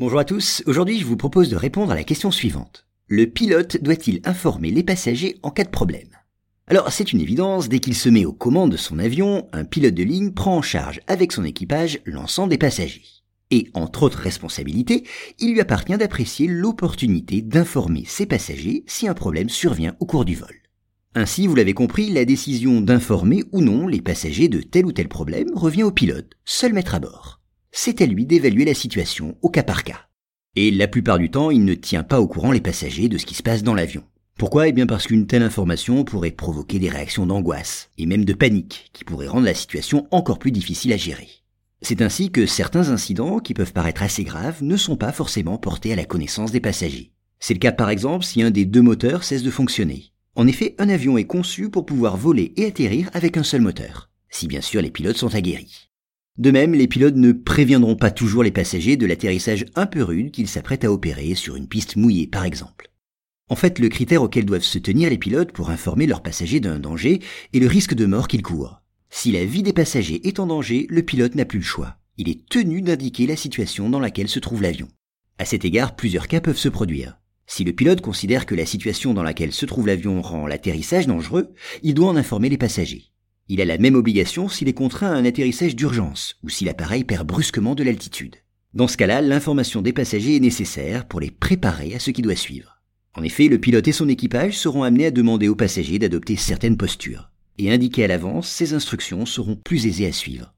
Bonjour à tous, aujourd'hui je vous propose de répondre à la question suivante. Le pilote doit-il informer les passagers en cas de problème? Alors c'est une évidence, dès qu'il se met aux commandes de son avion, un pilote de ligne prend en charge avec son équipage l'ensemble des passagers. Et entre autres responsabilités, il lui appartient d'apprécier l'opportunité d'informer ses passagers si un problème survient au cours du vol. Ainsi, vous l'avez compris, la décision d'informer ou non les passagers de tel ou tel problème revient au pilote, seul maître à bord c'est à lui d'évaluer la situation au cas par cas. Et la plupart du temps, il ne tient pas au courant les passagers de ce qui se passe dans l'avion. Pourquoi? Eh bien parce qu'une telle information pourrait provoquer des réactions d'angoisse, et même de panique, qui pourraient rendre la situation encore plus difficile à gérer. C'est ainsi que certains incidents, qui peuvent paraître assez graves, ne sont pas forcément portés à la connaissance des passagers. C'est le cas par exemple si un des deux moteurs cesse de fonctionner. En effet, un avion est conçu pour pouvoir voler et atterrir avec un seul moteur, si bien sûr les pilotes sont aguerris. De même, les pilotes ne préviendront pas toujours les passagers de l'atterrissage un peu rude qu'ils s'apprêtent à opérer sur une piste mouillée par exemple. En fait, le critère auquel doivent se tenir les pilotes pour informer leurs passagers d'un danger est le risque de mort qu'ils courent. Si la vie des passagers est en danger, le pilote n'a plus le choix. Il est tenu d'indiquer la situation dans laquelle se trouve l'avion. À cet égard, plusieurs cas peuvent se produire. Si le pilote considère que la situation dans laquelle se trouve l'avion rend l'atterrissage dangereux, il doit en informer les passagers. Il a la même obligation s'il est contraint à un atterrissage d'urgence ou si l'appareil perd brusquement de l'altitude. Dans ce cas-là, l'information des passagers est nécessaire pour les préparer à ce qui doit suivre. En effet, le pilote et son équipage seront amenés à demander aux passagers d'adopter certaines postures. Et indiquer à l'avance, ces instructions seront plus aisées à suivre.